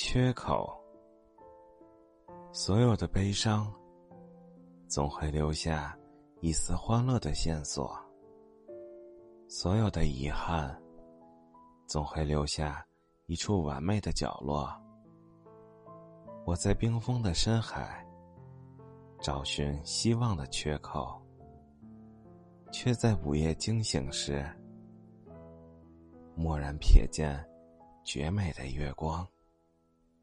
缺口所有的悲伤总会留下一丝欢乐的线索所有的遗憾总会留下一处完美的角落。我在冰封的深海找寻希望的缺口却在午夜惊醒时蓦然瞥见绝美的月光